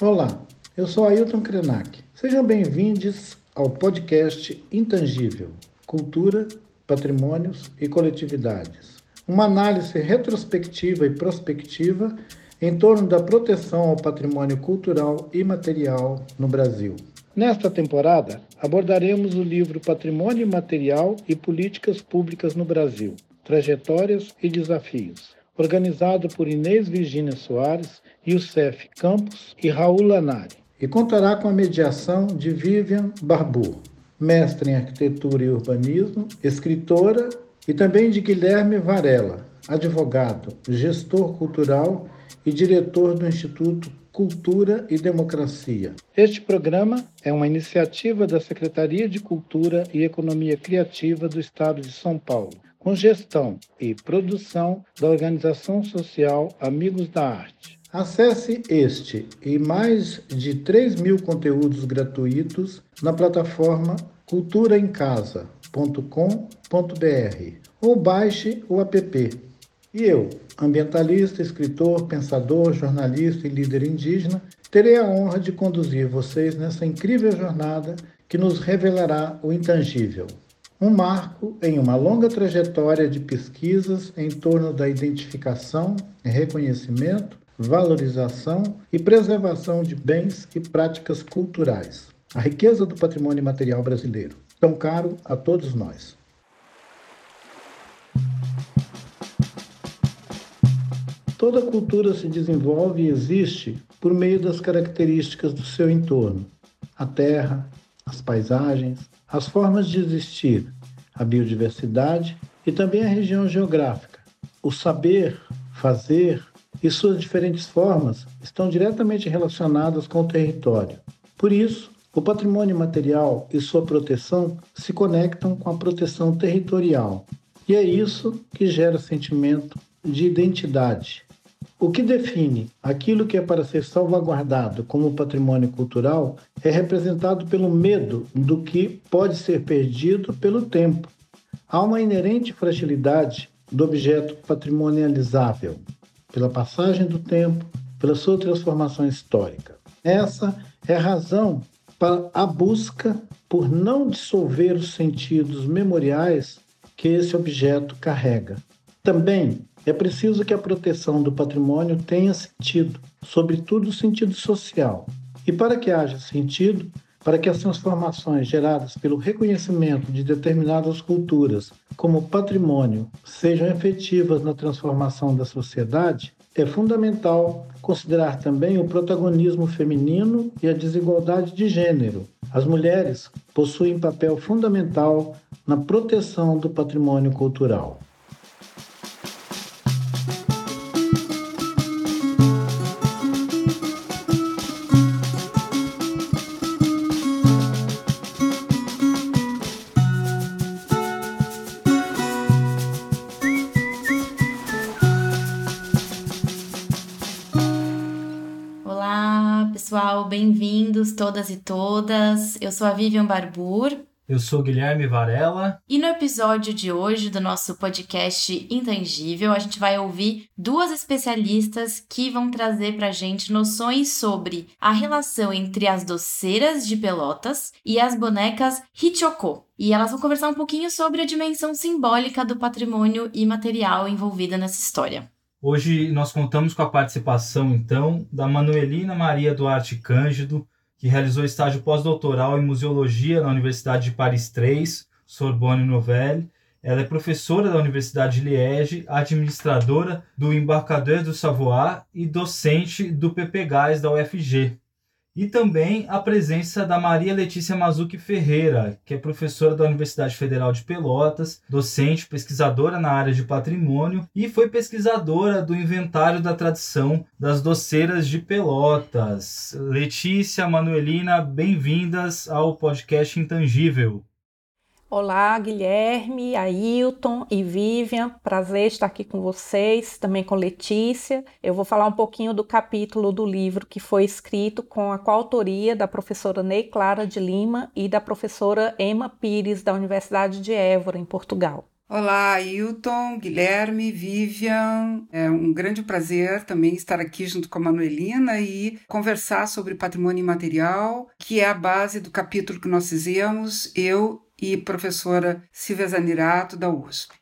Olá, eu sou Ailton Krenak. Sejam bem-vindos ao podcast Intangível: Cultura, Patrimônios e Coletividades. Uma análise retrospectiva e prospectiva em torno da proteção ao patrimônio cultural e material no Brasil. Nesta temporada, abordaremos o livro Patrimônio Material e Políticas Públicas no Brasil: Trajetórias e Desafios, organizado por Inês Virginia Soares Youssef Campos e Raul Lanari, e contará com a mediação de Vivian Barbu, mestre em arquitetura e urbanismo, escritora, e também de Guilherme Varela, advogado, gestor cultural e diretor do Instituto Cultura e Democracia. Este programa é uma iniciativa da Secretaria de Cultura e Economia Criativa do Estado de São Paulo, com gestão e produção da organização social Amigos da Arte. Acesse este e mais de 3 mil conteúdos gratuitos na plataforma culturaemcasa.com.br ou baixe o app. E eu, ambientalista, escritor, pensador, jornalista e líder indígena, terei a honra de conduzir vocês nessa incrível jornada que nos revelará o intangível. Um marco em uma longa trajetória de pesquisas em torno da identificação reconhecimento valorização e preservação de bens e práticas culturais. A riqueza do patrimônio material brasileiro, tão caro a todos nós. Toda cultura se desenvolve e existe por meio das características do seu entorno: a terra, as paisagens, as formas de existir, a biodiversidade e também a região geográfica. O saber, fazer, e suas diferentes formas estão diretamente relacionadas com o território. Por isso, o patrimônio material e sua proteção se conectam com a proteção territorial. E é isso que gera sentimento de identidade. O que define aquilo que é para ser salvaguardado como patrimônio cultural é representado pelo medo do que pode ser perdido pelo tempo. Há uma inerente fragilidade do objeto patrimonializável pela passagem do tempo, pela sua transformação histórica. Essa é a razão para a busca por não dissolver os sentidos memoriais que esse objeto carrega. Também é preciso que a proteção do patrimônio tenha sentido, sobretudo sentido social. E para que haja sentido, para que as transformações geradas pelo reconhecimento de determinadas culturas como patrimônio sejam efetivas na transformação da sociedade, é fundamental considerar também o protagonismo feminino e a desigualdade de gênero. As mulheres possuem papel fundamental na proteção do patrimônio cultural. E todas. Eu sou a Vivian Barbur. Eu sou Guilherme Varela. E no episódio de hoje do nosso podcast Intangível, a gente vai ouvir duas especialistas que vão trazer pra gente noções sobre a relação entre as doceiras de Pelotas e as bonecas Hichoko. E elas vão conversar um pouquinho sobre a dimensão simbólica do patrimônio imaterial envolvida nessa história. Hoje nós contamos com a participação, então, da Manuelina Maria Duarte Cândido, que realizou estágio pós-doutoral em Museologia na Universidade de Paris III, Sorbonne Nouvelle. Ela é professora da Universidade de Liège, administradora do Embarcador do Savoie e docente do PPGás da UFG e também a presença da Maria Letícia Mazuki Ferreira, que é professora da Universidade Federal de Pelotas, docente, pesquisadora na área de patrimônio e foi pesquisadora do Inventário da Tradição das Doceiras de Pelotas. Letícia, Manuelina, bem-vindas ao podcast Intangível. Olá, Guilherme, Ailton e Vivian. Prazer estar aqui com vocês, também com Letícia. Eu vou falar um pouquinho do capítulo do livro que foi escrito com a coautoria da professora Ney Clara de Lima e da professora Emma Pires, da Universidade de Évora, em Portugal. Olá, Ailton, Guilherme, Vivian. É um grande prazer também estar aqui junto com a Manuelina e conversar sobre patrimônio imaterial, que é a base do capítulo que nós fizemos, eu e professora Silvia Zanirato, da USP.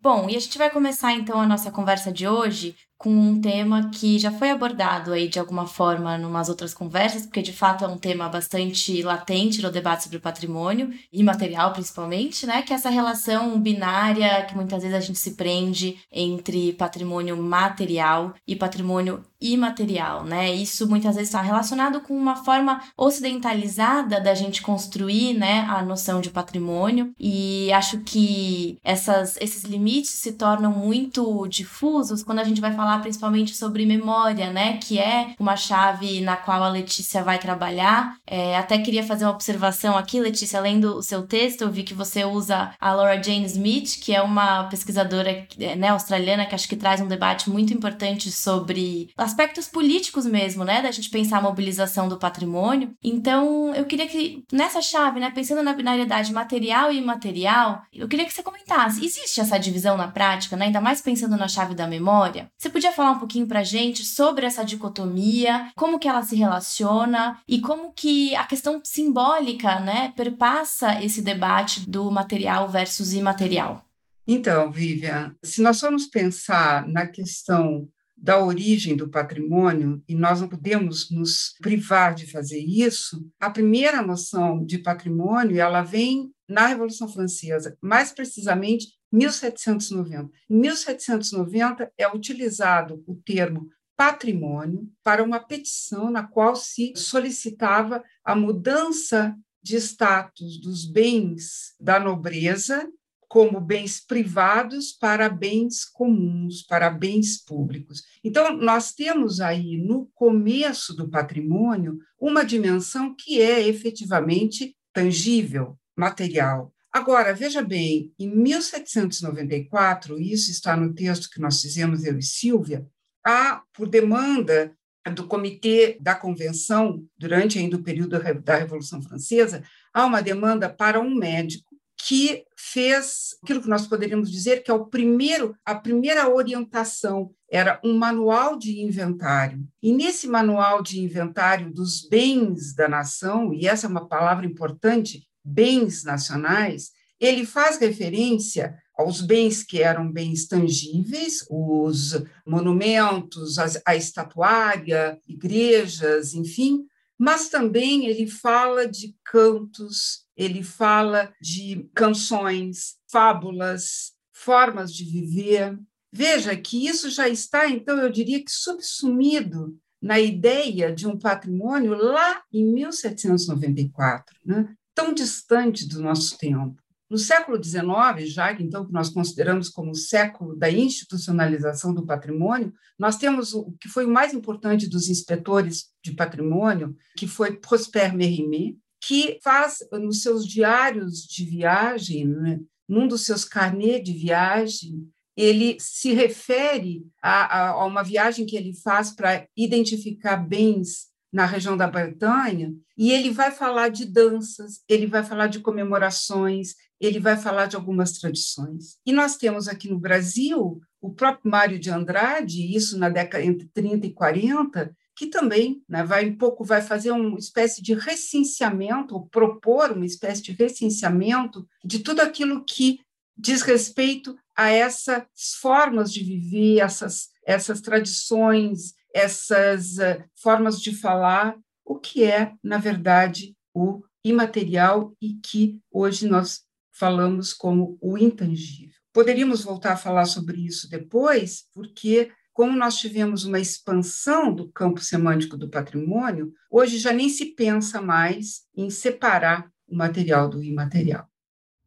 Bom, e a gente vai começar então a nossa conversa de hoje com um tema que já foi abordado aí de alguma forma em umas outras conversas, porque de fato é um tema bastante latente no debate sobre patrimônio, imaterial principalmente, né? Que é essa relação binária que muitas vezes a gente se prende entre patrimônio material e patrimônio imaterial, né? Isso muitas vezes está relacionado com uma forma ocidentalizada da gente construir, né, a noção de patrimônio e acho que essas, esses limites se tornam muito difusos quando a gente vai falar falar principalmente sobre memória, né? Que é uma chave na qual a Letícia vai trabalhar. É, até queria fazer uma observação aqui, Letícia, lendo o seu texto, eu vi que você usa a Laura Jane Smith, que é uma pesquisadora né, australiana que acho que traz um debate muito importante sobre aspectos políticos mesmo, né? Da gente pensar a mobilização do patrimônio. Então, eu queria que nessa chave, né, pensando na binariedade material e imaterial, eu queria que você comentasse, existe essa divisão na prática, né? Ainda mais pensando na chave da memória? Você podia falar um pouquinho pra gente sobre essa dicotomia, como que ela se relaciona e como que a questão simbólica, né, perpassa esse debate do material versus imaterial? Então, Vivian, se nós formos pensar na questão da origem do patrimônio, e nós não podemos nos privar de fazer isso, a primeira noção de patrimônio, ela vem na Revolução Francesa, mais precisamente 1790. Em 1790 é utilizado o termo patrimônio para uma petição na qual se solicitava a mudança de status dos bens da nobreza como bens privados para bens comuns, para bens públicos. Então, nós temos aí, no começo do patrimônio, uma dimensão que é efetivamente tangível, material. Agora, veja bem, em 1794, isso está no texto que nós fizemos, eu e Silvia, há, por demanda do Comitê da Convenção, durante ainda o período da Revolução Francesa, há uma demanda para um médico que fez aquilo que nós poderíamos dizer que é o primeiro, a primeira orientação era um manual de inventário. E nesse manual de inventário dos bens da nação, e essa é uma palavra importante, bens nacionais, ele faz referência aos bens que eram bens tangíveis, os monumentos, a estatuária, igrejas, enfim, mas também ele fala de cantos, ele fala de canções, fábulas, formas de viver. Veja que isso já está, então, eu diria que subsumido na ideia de um patrimônio lá em 1794. Né? Tão distante do nosso tempo. No século XIX, já então que nós consideramos como o século da institucionalização do patrimônio, nós temos o que foi o mais importante dos inspetores de patrimônio, que foi Prosper Mérimée, que faz nos seus diários de viagem, né, num dos seus carnês de viagem, ele se refere a, a, a uma viagem que ele faz para identificar bens na região da Bretanha, e ele vai falar de danças, ele vai falar de comemorações, ele vai falar de algumas tradições. E nós temos aqui no Brasil o próprio Mário de Andrade, isso na década entre 30 e 40, que também né, vai um pouco vai fazer uma espécie de recenseamento, ou propor uma espécie de recenseamento de tudo aquilo que diz respeito a essas formas de viver, essas, essas tradições, essas uh, formas de falar, o que é, na verdade, o imaterial e que hoje nós falamos como o intangível. Poderíamos voltar a falar sobre isso depois, porque, como nós tivemos uma expansão do campo semântico do patrimônio, hoje já nem se pensa mais em separar o material do imaterial.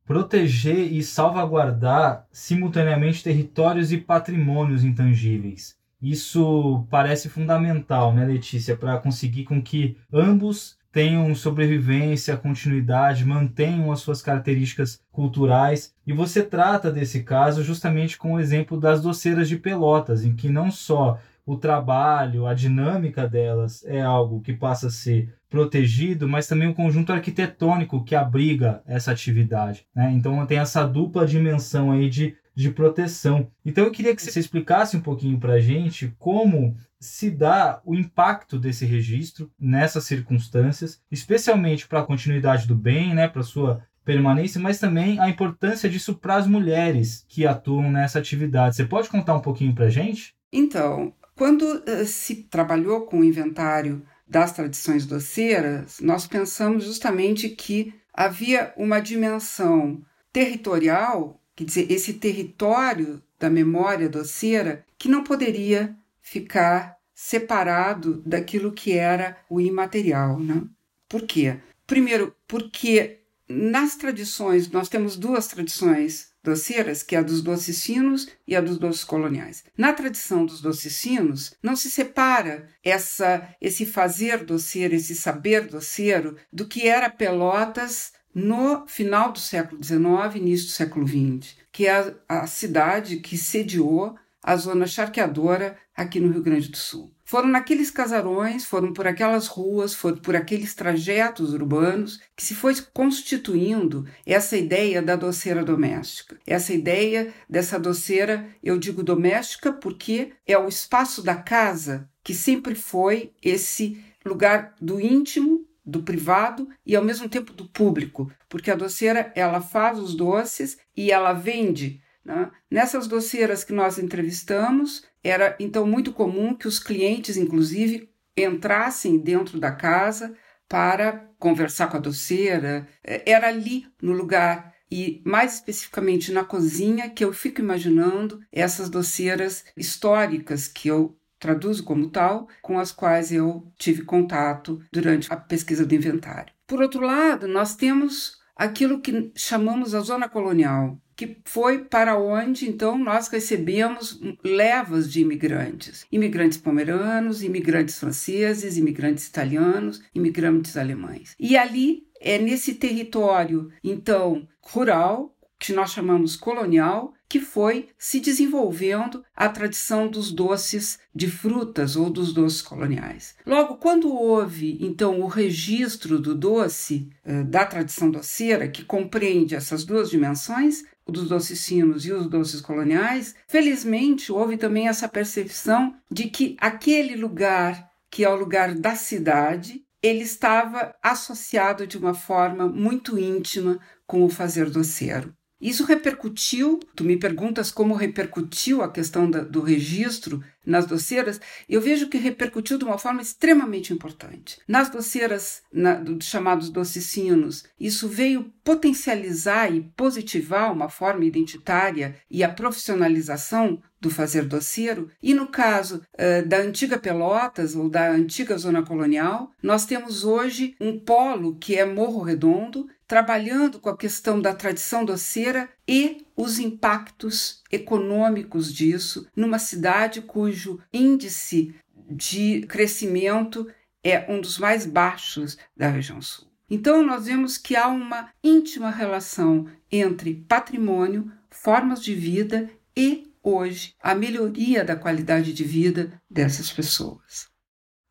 Proteger e salvaguardar simultaneamente territórios e patrimônios intangíveis isso parece fundamental, né, Letícia, para conseguir com que ambos tenham sobrevivência, continuidade, mantenham as suas características culturais. E você trata desse caso justamente com o exemplo das doceiras de Pelotas, em que não só o trabalho, a dinâmica delas é algo que passa a ser protegido, mas também o conjunto arquitetônico que abriga essa atividade. Né? Então tem essa dupla dimensão aí de, de proteção. Então eu queria que você explicasse um pouquinho para a gente como se dá o impacto desse registro nessas circunstâncias, especialmente para a continuidade do bem, né, para sua permanência, mas também a importância disso para as mulheres que atuam nessa atividade. Você pode contar um pouquinho para a gente? Então, quando uh, se trabalhou com o inventário das tradições doceiras, nós pensamos justamente que havia uma dimensão territorial, quer dizer, esse território da memória doceira, que não poderia ficar separado daquilo que era o imaterial. Né? Por quê? Primeiro, porque nas tradições, nós temos duas tradições doceiras, que é a dos docicinos e a dos doces coloniais. Na tradição dos docicinos, não se separa essa, esse fazer doceiro, esse saber doceiro, do que era Pelotas no final do século XIX, início do século XX, que é a, a cidade que sediou a zona charqueadora aqui no Rio Grande do Sul. Foram naqueles casarões, foram por aquelas ruas, foram por aqueles trajetos urbanos que se foi constituindo essa ideia da doceira doméstica. Essa ideia dessa doceira, eu digo doméstica porque é o espaço da casa que sempre foi esse lugar do íntimo, do privado e ao mesmo tempo do público, porque a doceira ela faz os doces e ela vende né? Nessas doceiras que nós entrevistamos, era então muito comum que os clientes, inclusive, entrassem dentro da casa para conversar com a doceira. É, era ali no lugar e mais especificamente na cozinha que eu fico imaginando essas doceiras históricas que eu traduzo como tal, com as quais eu tive contato durante a pesquisa do inventário. Por outro lado, nós temos aquilo que chamamos a zona colonial, que foi para onde então nós recebemos levas de imigrantes, imigrantes pomeranos, imigrantes franceses, imigrantes italianos, imigrantes alemães. E ali é nesse território então rural que nós chamamos colonial, que foi se desenvolvendo a tradição dos doces de frutas ou dos doces coloniais. Logo, quando houve então o registro do doce, eh, da tradição doceira, que compreende essas duas dimensões, o dos docicinos e os doces coloniais, felizmente houve também essa percepção de que aquele lugar, que é o lugar da cidade, ele estava associado de uma forma muito íntima com o fazer doceiro. Isso repercutiu, tu me perguntas como repercutiu a questão da, do registro nas doceiras, eu vejo que repercutiu de uma forma extremamente importante. Nas doceiras na, dos chamados docicinos, isso veio potencializar e positivar uma forma identitária e a profissionalização do fazer doceiro. E no caso uh, da antiga Pelotas ou da antiga zona colonial, nós temos hoje um polo que é Morro Redondo, trabalhando com a questão da tradição doceira e os impactos econômicos disso numa cidade cujo índice de crescimento é um dos mais baixos da região sul. Então, nós vemos que há uma íntima relação entre patrimônio, formas de vida e, hoje, a melhoria da qualidade de vida dessas pessoas.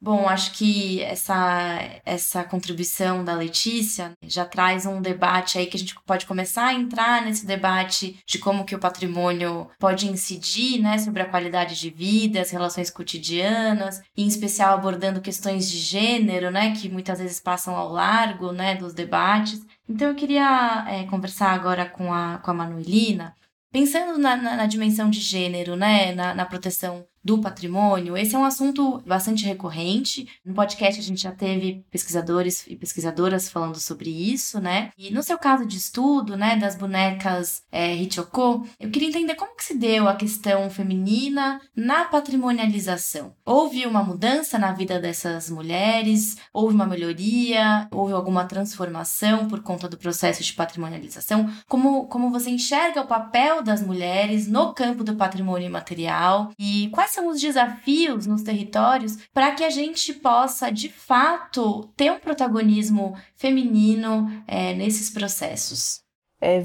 Bom, acho que essa, essa contribuição da Letícia já traz um debate aí que a gente pode começar a entrar nesse debate de como que o patrimônio pode incidir né, sobre a qualidade de vida, as relações cotidianas, em especial abordando questões de gênero, né, que muitas vezes passam ao largo né, dos debates. Então eu queria é, conversar agora com a, com a Manuelina, pensando na, na, na dimensão de gênero, né, na, na proteção do patrimônio, esse é um assunto bastante recorrente. No podcast a gente já teve pesquisadores e pesquisadoras falando sobre isso, né? E no seu caso de estudo, né, das bonecas é, eu queria entender como que se deu a questão feminina na patrimonialização. Houve uma mudança na vida dessas mulheres? Houve uma melhoria? Houve alguma transformação por conta do processo de patrimonialização? Como, como você enxerga o papel das mulheres no campo do patrimônio imaterial? E quais são os desafios nos territórios para que a gente possa, de fato, ter um protagonismo feminino é, nesses processos? É,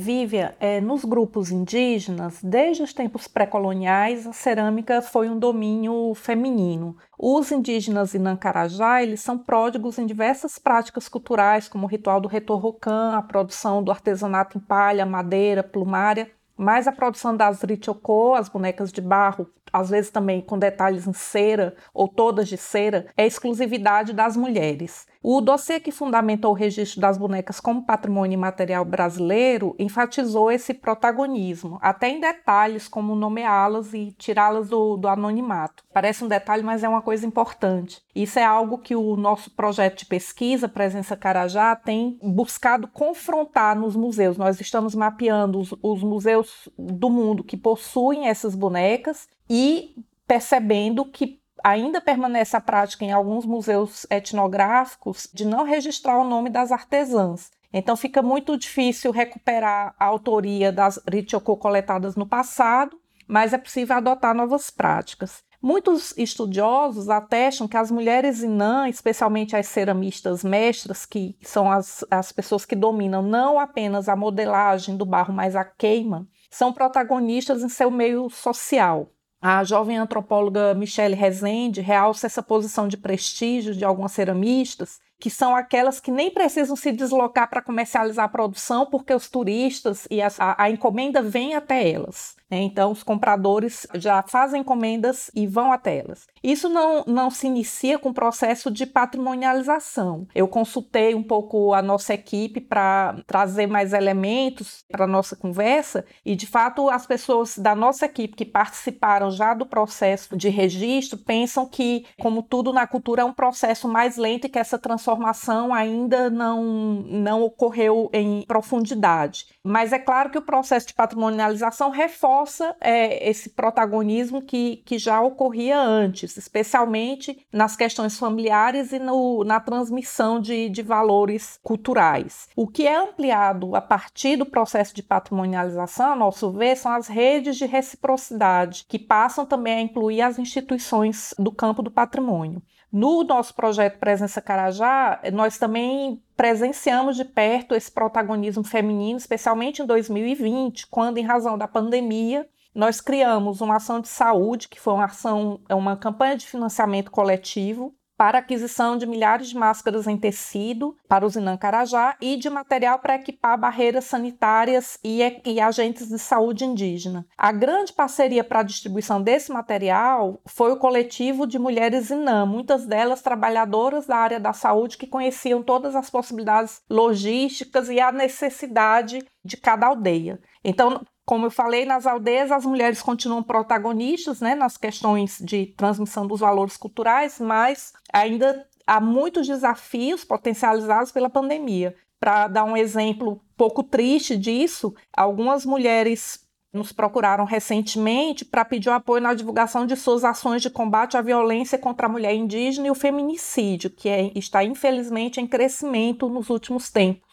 é, nos grupos indígenas, desde os tempos pré-coloniais, a cerâmica foi um domínio feminino. Os indígenas Inancarajá, eles são pródigos em diversas práticas culturais, como o ritual do retorrocan, a produção do artesanato em palha, madeira, plumária, mas a produção das richokô, as bonecas de barro, às vezes também com detalhes em cera ou todas de cera, é exclusividade das mulheres. O dossiê que fundamentou o registro das bonecas como patrimônio imaterial brasileiro enfatizou esse protagonismo, até em detalhes como nomeá-las e tirá-las do, do anonimato. Parece um detalhe, mas é uma coisa importante. Isso é algo que o nosso projeto de pesquisa, Presença Carajá, tem buscado confrontar nos museus. Nós estamos mapeando os, os museus do mundo que possuem essas bonecas e percebendo que ainda permanece a prática em alguns museus etnográficos de não registrar o nome das artesãs. Então fica muito difícil recuperar a autoria das Richoku coletadas no passado, mas é possível adotar novas práticas. Muitos estudiosos atestam que as mulheres Inã, especialmente as ceramistas mestras, que são as, as pessoas que dominam não apenas a modelagem do barro, mas a queima, são protagonistas em seu meio social. A jovem antropóloga Michelle Rezende realça essa posição de prestígio de algumas ceramistas, que são aquelas que nem precisam se deslocar para comercializar a produção, porque os turistas e a, a encomenda vem até elas. Né? Então, os compradores já fazem encomendas e vão até elas. Isso não, não se inicia com o processo de patrimonialização. Eu consultei um pouco a nossa equipe para trazer mais elementos para a nossa conversa e, de fato, as pessoas da nossa equipe que participaram já do processo de registro pensam que, como tudo na cultura, é um processo mais lento e que essa transformação ainda não, não ocorreu em profundidade. Mas é claro que o processo de patrimonialização reforça reforça é, esse protagonismo que, que já ocorria antes, especialmente nas questões familiares e no, na transmissão de, de valores culturais. O que é ampliado a partir do processo de patrimonialização, a nosso ver, são as redes de reciprocidade, que passam também a incluir as instituições do campo do patrimônio. No nosso projeto Presença Carajá, nós também presenciamos de perto esse protagonismo feminino, especialmente em 2020, quando, em razão da pandemia, nós criamos uma ação de saúde, que foi uma ação, é uma campanha de financiamento coletivo, para aquisição de milhares de máscaras em tecido para o Zinã Carajá e de material para equipar barreiras sanitárias e, e, agentes de saúde indígena. A grande parceria para a distribuição desse material foi o coletivo de mulheres Zinã, muitas delas trabalhadoras da área da saúde que conheciam todas as possibilidades logísticas e a necessidade de cada aldeia. Então, como eu falei, nas aldeias as mulheres continuam protagonistas né, nas questões de transmissão dos valores culturais, mas ainda há muitos desafios potencializados pela pandemia. Para dar um exemplo pouco triste disso, algumas mulheres nos procuraram recentemente para pedir apoio na divulgação de suas ações de combate à violência contra a mulher indígena e o feminicídio, que é, está infelizmente em crescimento nos últimos tempos.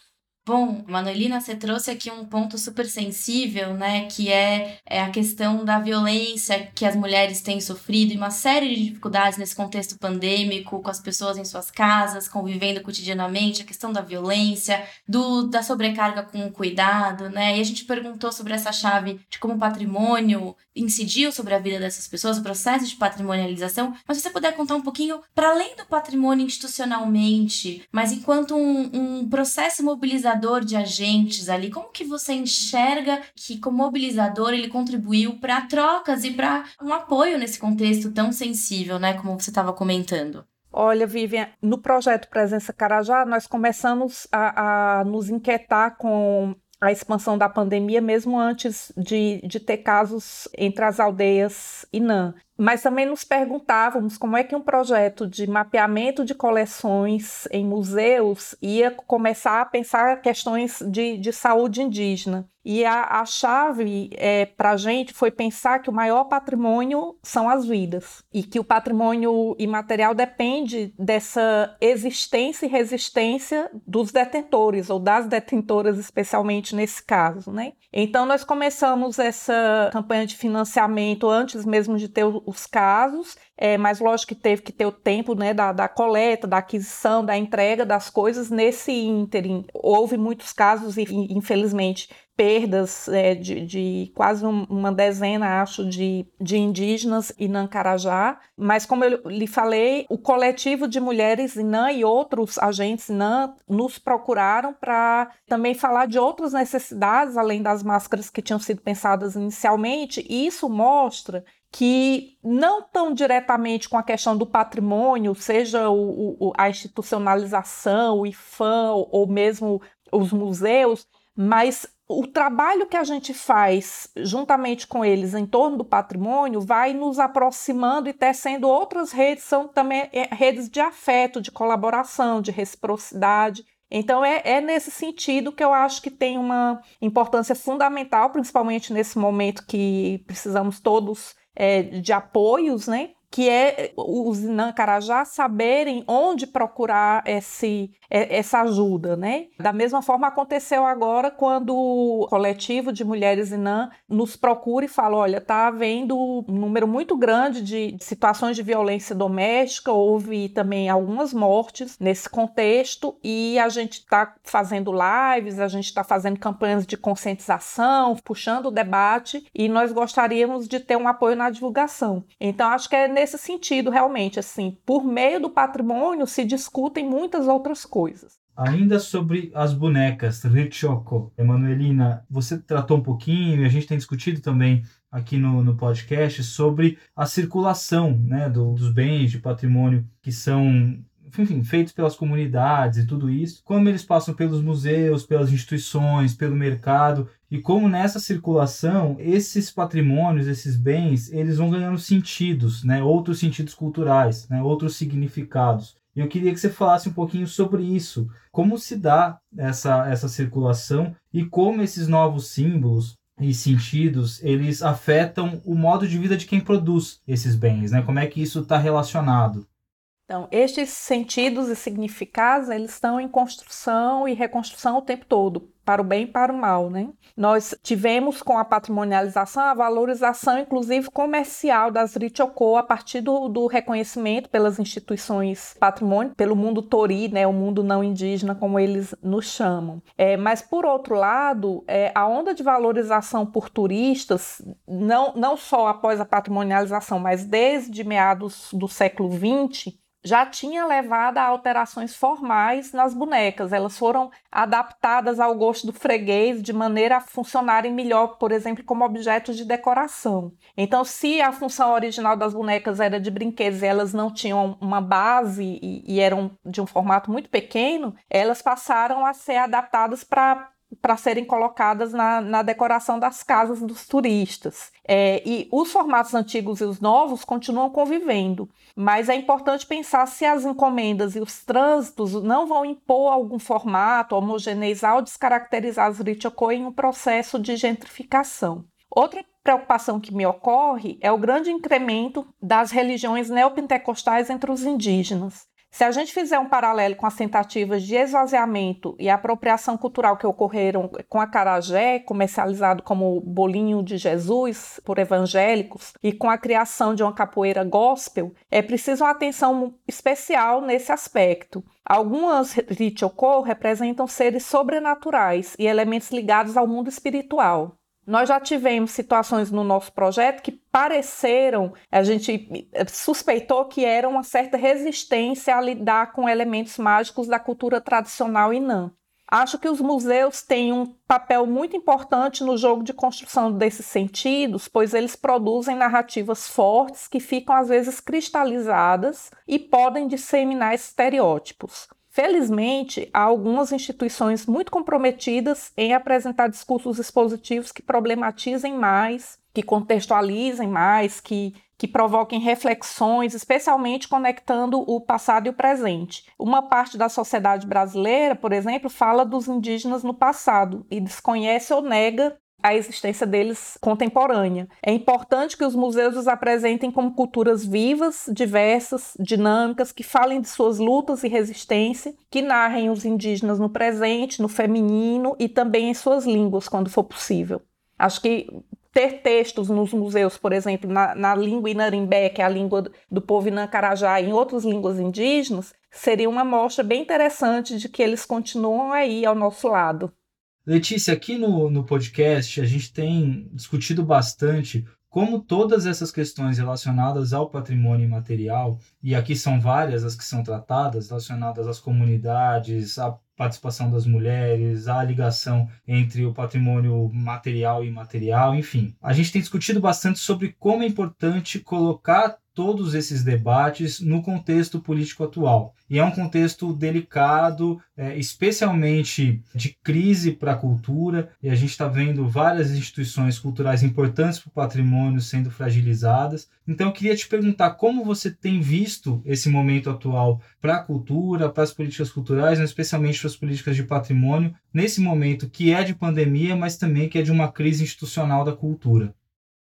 Bom, Manuelina, você trouxe aqui um ponto super sensível, né, que é, é a questão da violência que as mulheres têm sofrido e uma série de dificuldades nesse contexto pandêmico, com as pessoas em suas casas, convivendo cotidianamente, a questão da violência, do, da sobrecarga com o cuidado, né, e a gente perguntou sobre essa chave de como o patrimônio incidiu sobre a vida dessas pessoas, o processo de patrimonialização, mas você puder contar um pouquinho, para além do patrimônio institucionalmente, mas enquanto um, um processo mobilizador mobilizador de agentes ali? Como que você enxerga que, como mobilizador, ele contribuiu para trocas e para um apoio nesse contexto tão sensível, né? Como você estava comentando. Olha, Vivian, no projeto Presença Carajá, nós começamos a, a nos inquietar com a expansão da pandemia, mesmo antes de, de ter casos entre as aldeias Inã. Mas também nos perguntávamos como é que um projeto de mapeamento de coleções em museus ia começar a pensar questões de, de saúde indígena. E a, a chave é, para a gente foi pensar que o maior patrimônio são as vidas e que o patrimônio imaterial depende dessa existência e resistência dos detentores ou das detentoras, especialmente nesse caso, né? Então nós começamos essa campanha de financiamento antes mesmo de ter os casos é, mas lógico que teve que ter o tempo né, da, da coleta, da aquisição, da entrega das coisas nesse ínterim. Houve muitos casos, e infelizmente, perdas é, de, de, quase uma dezena, acho, de, de indígenas Inã Carajá. Mas, como eu lhe falei, o coletivo de mulheres Inã e outros agentes Inã nos procuraram para também falar de outras necessidades, além das máscaras que tinham sido pensadas inicialmente. E isso mostra que não tão diretamente com a questão do patrimônio, seja o, o, a institucionalização, o IFAM ou mesmo os museus, mas o trabalho que a gente faz juntamente com eles em torno do patrimônio vai nos aproximando e tecendo outras redes, são também é, redes de afeto, de colaboração, de reciprocidade. Então, é, é, nesse sentido que eu acho que tem uma importância fundamental, principalmente nesse momento que precisamos todos é, de apoios, né? Que é os Inancarajá saberem onde procurar esse, essa ajuda, né? Da mesma forma aconteceu agora quando o coletivo de mulheres Inã nos procura e fala, olha, tá havendo um número muito grande de situações de violência doméstica, houve também algumas mortes nesse contexto e a gente está fazendo lives, a gente está fazendo campanhas de conscientização, puxando o debate e nós gostaríamos de ter um apoio na divulgação. Então acho que é nesse sentido, realmente, assim, por meio do patrimônio se discutem muitas outras coisas. Ainda sobre as bonecas, Richoco, Emanuelina, você tratou um pouquinho, e a gente tem discutido também aqui no, no podcast sobre a circulação né, do, dos bens de patrimônio que são enfim, feitos pelas comunidades e tudo isso, como eles passam pelos museus, pelas instituições, pelo mercado e como nessa circulação esses patrimônios, esses bens, eles vão ganhando sentidos, né, outros sentidos culturais, né, outros significados. E eu queria que você falasse um pouquinho sobre isso, como se dá essa essa circulação e como esses novos símbolos e sentidos eles afetam o modo de vida de quem produz esses bens, né? Como é que isso está relacionado? Então, estes sentidos e significados, eles estão em construção e reconstrução o tempo todo, para o bem e para o mal, né? Nós tivemos com a patrimonialização a valorização, inclusive comercial, das Richocô a partir do, do, reconhecimento pelas instituições patrimônio, pelo mundo tori, né? O mundo não indígena, como eles nos chamam. É, mas, por outro lado, é, a onda de valorização por turistas, não, não só após a patrimonialização, mas desde meados do século XX, já tinha levado a alterações formais nas bonecas. Elas foram adaptadas ao gosto do freguês de maneira a funcionarem melhor, por exemplo, como objetos de decoração. Então, se a função original das bonecas era de brinquedos e elas não tinham uma base e, e eram de um formato muito pequeno, elas passaram a ser adaptadas para para serem colocadas na, na, decoração das casas dos turistas. É, e os formatos antigos e os novos continuam convivendo, mas é importante pensar se as encomendas e os trânsitos não vão impor algum formato, homogeneizar ou descaracterizar as Richoko em um processo de gentrificação. Outra preocupação que me ocorre é o grande incremento das religiões neopentecostais entre os indígenas. Se a gente fizer um paralelo com as tentativas de esvaziamento e apropriação cultural que ocorreram com a carajé, comercializado como bolinho de Jesus por evangélicos, e com a criação de uma capoeira gospel, é preciso uma atenção especial nesse aspecto. Algumas Richoko representam seres sobrenaturais e elementos ligados ao mundo espiritual. Nós já tivemos situações no nosso projeto que pareceram, a gente suspeitou que era uma certa resistência a lidar com elementos mágicos da cultura tradicional inã. Acho que os museus têm um papel muito importante no jogo de construção desses sentidos, pois eles produzem narrativas fortes que ficam às vezes cristalizadas e podem disseminar estereótipos. Felizmente, há algumas instituições muito comprometidas em apresentar discursos expositivos que problematizem mais, que contextualizem mais, que, que provoquem reflexões, especialmente conectando o passado e o presente. Uma parte da sociedade brasileira, por exemplo, fala dos indígenas no passado e desconhece ou nega a existência deles contemporânea. É importante que os museus os apresentem como culturas vivas, diversas, dinâmicas, que falem de suas lutas e resistência, que narrem os indígenas no presente, no feminino e também em suas línguas, quando for possível. Acho que ter textos nos museus, por exemplo, na, na língua inarimbé, que é a língua do povo inancarajá, e em outras línguas indígenas, seria uma mostra bem interessante de que eles continuam aí ao nosso lado. Letícia, aqui no, no podcast a gente tem discutido bastante como todas essas questões relacionadas ao patrimônio imaterial, e aqui são várias as que são tratadas, relacionadas às comunidades, à participação das mulheres, à ligação entre o patrimônio material e imaterial, enfim. A gente tem discutido bastante sobre como é importante colocar todos esses debates no contexto político atual. E é um contexto delicado, é, especialmente de crise para a cultura, e a gente está vendo várias instituições culturais importantes para o patrimônio sendo fragilizadas. Então, eu queria te perguntar como você tem visto esse momento atual para a cultura, para as políticas culturais, especialmente para as políticas de patrimônio, nesse momento que é de pandemia, mas também que é de uma crise institucional da cultura.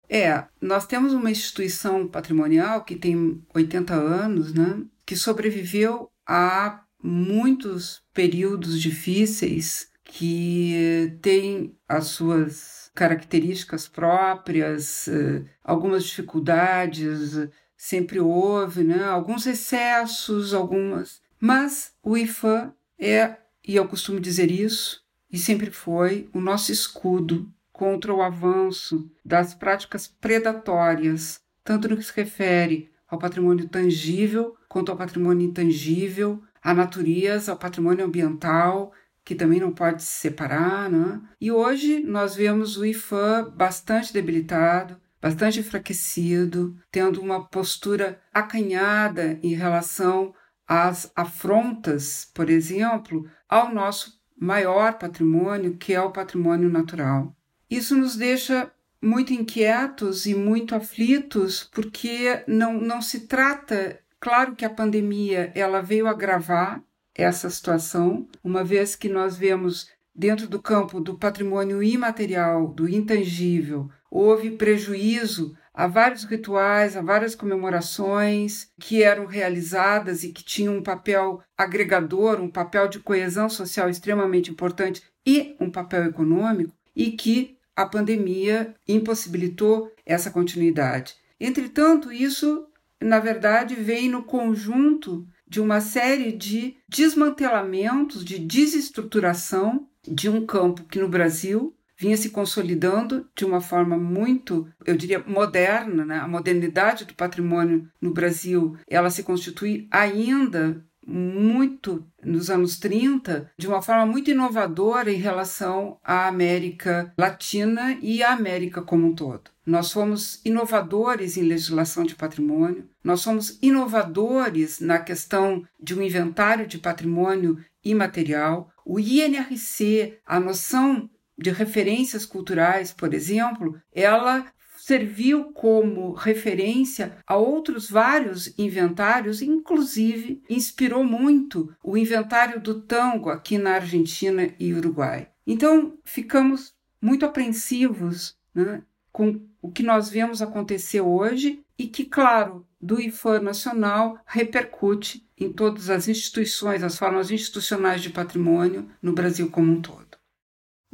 É, nós temos uma instituição patrimonial que tem 80 anos, né, que sobreviveu a muitos períodos difíceis, que tem as suas características próprias, eh, algumas dificuldades, sempre houve, né, alguns excessos, algumas. Mas o IFAM é, e eu costumo dizer isso, e sempre foi, o nosso escudo contra o avanço das práticas predatórias, tanto no que se refere ao patrimônio tangível quanto ao patrimônio intangível, à natureza, ao patrimônio ambiental, que também não pode se separar. Né? E hoje nós vemos o IFAM bastante debilitado, bastante enfraquecido, tendo uma postura acanhada em relação às afrontas, por exemplo, ao nosso maior patrimônio, que é o patrimônio natural. Isso nos deixa muito inquietos e muito aflitos, porque não, não se trata. Claro que a pandemia ela veio agravar essa situação, uma vez que nós vemos dentro do campo do patrimônio imaterial, do intangível, houve prejuízo a vários rituais, a várias comemorações que eram realizadas e que tinham um papel agregador, um papel de coesão social extremamente importante e um papel econômico, e que a pandemia impossibilitou essa continuidade. Entretanto, isso, na verdade, vem no conjunto de uma série de desmantelamentos, de desestruturação de um campo que no Brasil vinha se consolidando de uma forma muito, eu diria, moderna, né? A modernidade do patrimônio no Brasil, ela se constitui ainda muito nos anos 30 de uma forma muito inovadora em relação à América Latina e à América como um todo. Nós fomos inovadores em legislação de patrimônio, nós somos inovadores na questão de um inventário de patrimônio imaterial. O INRC, a noção de referências culturais, por exemplo, ela serviu como referência a outros vários inventários, inclusive inspirou muito o inventário do tango aqui na Argentina e Uruguai. Então, ficamos muito apreensivos né, com o que nós vemos acontecer hoje e que, claro, do IFAM nacional repercute em todas as instituições, as formas institucionais de patrimônio no Brasil como um todo.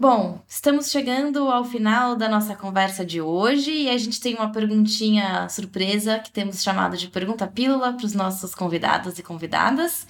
Bom, estamos chegando ao final da nossa conversa de hoje e a gente tem uma perguntinha surpresa que temos chamado de pergunta pílula para os nossos convidados e convidadas.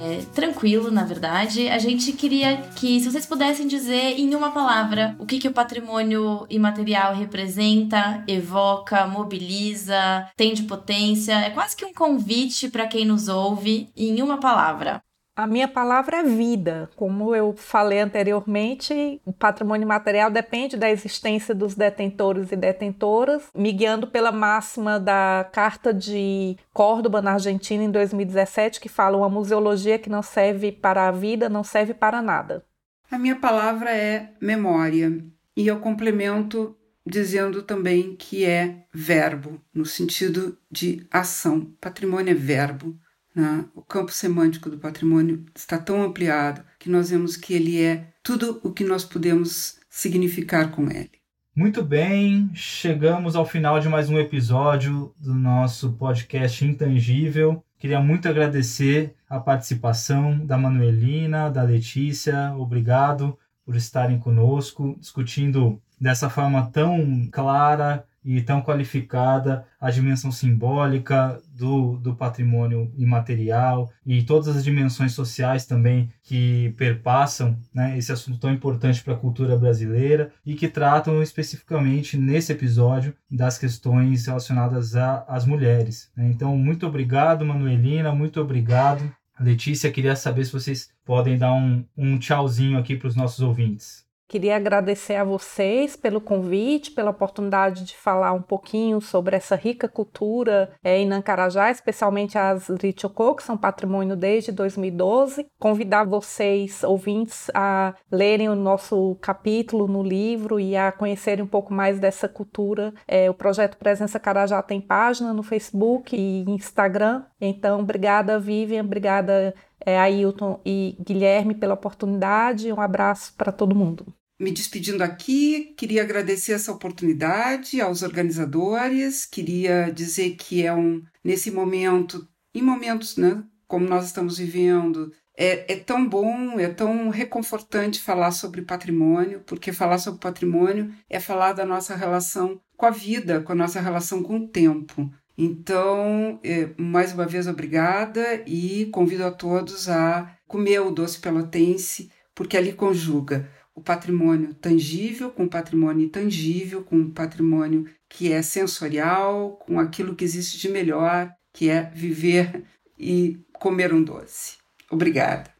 É, tranquilo, na verdade. A gente queria que, se vocês pudessem dizer em uma palavra o que, que o patrimônio imaterial representa, evoca, mobiliza, tem de potência, é quase que um convite para quem nos ouve em uma palavra. A minha palavra é vida. Como eu falei anteriormente, o patrimônio material depende da existência dos detentores e detentoras, me guiando pela máxima da Carta de Córdoba, na Argentina, em 2017, que fala: uma museologia que não serve para a vida não serve para nada. A minha palavra é memória. E eu complemento dizendo também que é verbo, no sentido de ação. Patrimônio é verbo. Né? O campo semântico do patrimônio está tão ampliado que nós vemos que ele é tudo o que nós podemos significar com ele. Muito bem, chegamos ao final de mais um episódio do nosso podcast Intangível. Queria muito agradecer a participação da Manuelina, da Letícia. Obrigado por estarem conosco, discutindo dessa forma tão clara e tão qualificada a dimensão simbólica do, do patrimônio imaterial e todas as dimensões sociais também que perpassam né, esse assunto tão importante para a cultura brasileira e que tratam especificamente nesse episódio das questões relacionadas às mulheres. Né? Então, muito obrigado, Manuelina, muito obrigado. Letícia, queria saber se vocês podem dar um, um tchauzinho aqui para os nossos ouvintes. Queria agradecer a vocês pelo convite, pela oportunidade de falar um pouquinho sobre essa rica cultura é, em Nancarajá, especialmente as Richocô, que são patrimônio desde 2012. Convidar vocês, ouvintes, a lerem o nosso capítulo no livro e a conhecerem um pouco mais dessa cultura. É, o projeto Presença Carajá tem página no Facebook e Instagram. Então, obrigada, Vivian, obrigada é, Ailton e Guilherme pela oportunidade. Um abraço para todo mundo. Me despedindo aqui, queria agradecer essa oportunidade aos organizadores, queria dizer que é um, nesse momento, em momentos né, como nós estamos vivendo, é, é, tão bom, é tão reconfortante falar sobre patrimônio, porque falar sobre patrimônio é falar da nossa relação com a vida, com a nossa relação com o tempo. Então, é, mais uma vez, obrigada e convido a todos a comer o doce pelotense, porque ali conjuga o patrimônio tangível com o patrimônio intangível, com o patrimônio que é sensorial, com aquilo que existe de melhor, que é viver e comer um doce. Obrigada.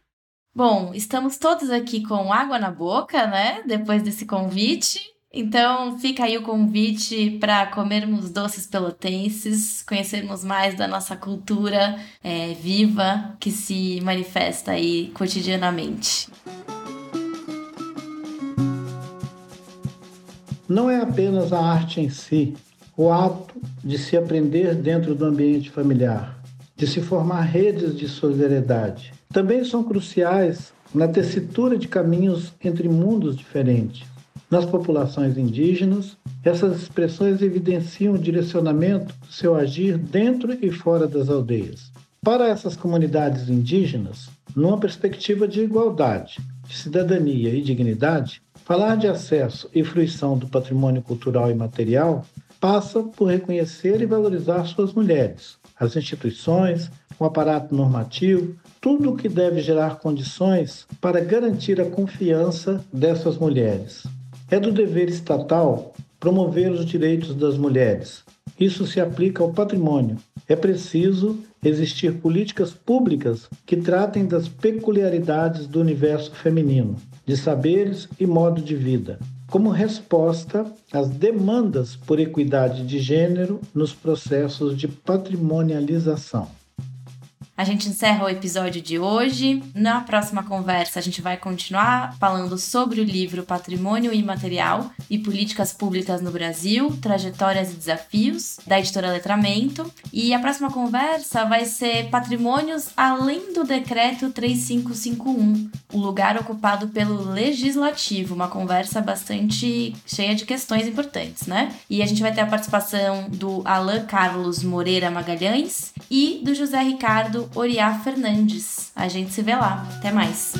Bom, estamos todos aqui com água na boca, né? Depois desse convite. Então fica aí o convite para comermos doces pelotenses, conhecermos mais da nossa cultura é, viva que se manifesta aí cotidianamente. Não é apenas a arte em si, o ato de se aprender dentro do ambiente familiar, de se formar redes de solidariedade. Também são cruciais na tessitura de caminhos entre mundos diferentes nas populações indígenas, essas expressões evidenciam o direcionamento do seu agir dentro e fora das aldeias. Para essas comunidades indígenas, numa perspectiva de igualdade, de cidadania e dignidade, falar de acesso e fruição do patrimônio cultural e material passa por reconhecer e valorizar suas mulheres, as instituições, o aparato normativo, tudo o que deve gerar condições para garantir a confiança dessas mulheres. É do dever estatal promover os direitos das mulheres. Isso se aplica ao patrimônio. É preciso existir políticas públicas que tratem das peculiaridades do universo feminino, de saberes e modo de vida, como resposta às demandas por equidade de gênero nos processos de patrimonialização. A gente encerra o episódio de hoje. Na próxima conversa, a gente vai continuar falando sobre o livro Patrimônio Imaterial e Políticas Públicas no Brasil, Trajetórias e Desafios, da editora Letramento. E a próxima conversa vai ser Patrimônios além do Decreto 3551, o lugar ocupado pelo Legislativo. Uma conversa bastante cheia de questões importantes, né? E a gente vai ter a participação do Alain Carlos Moreira Magalhães e do José Ricardo Oriá Fernandes. A gente se vê lá. Até mais.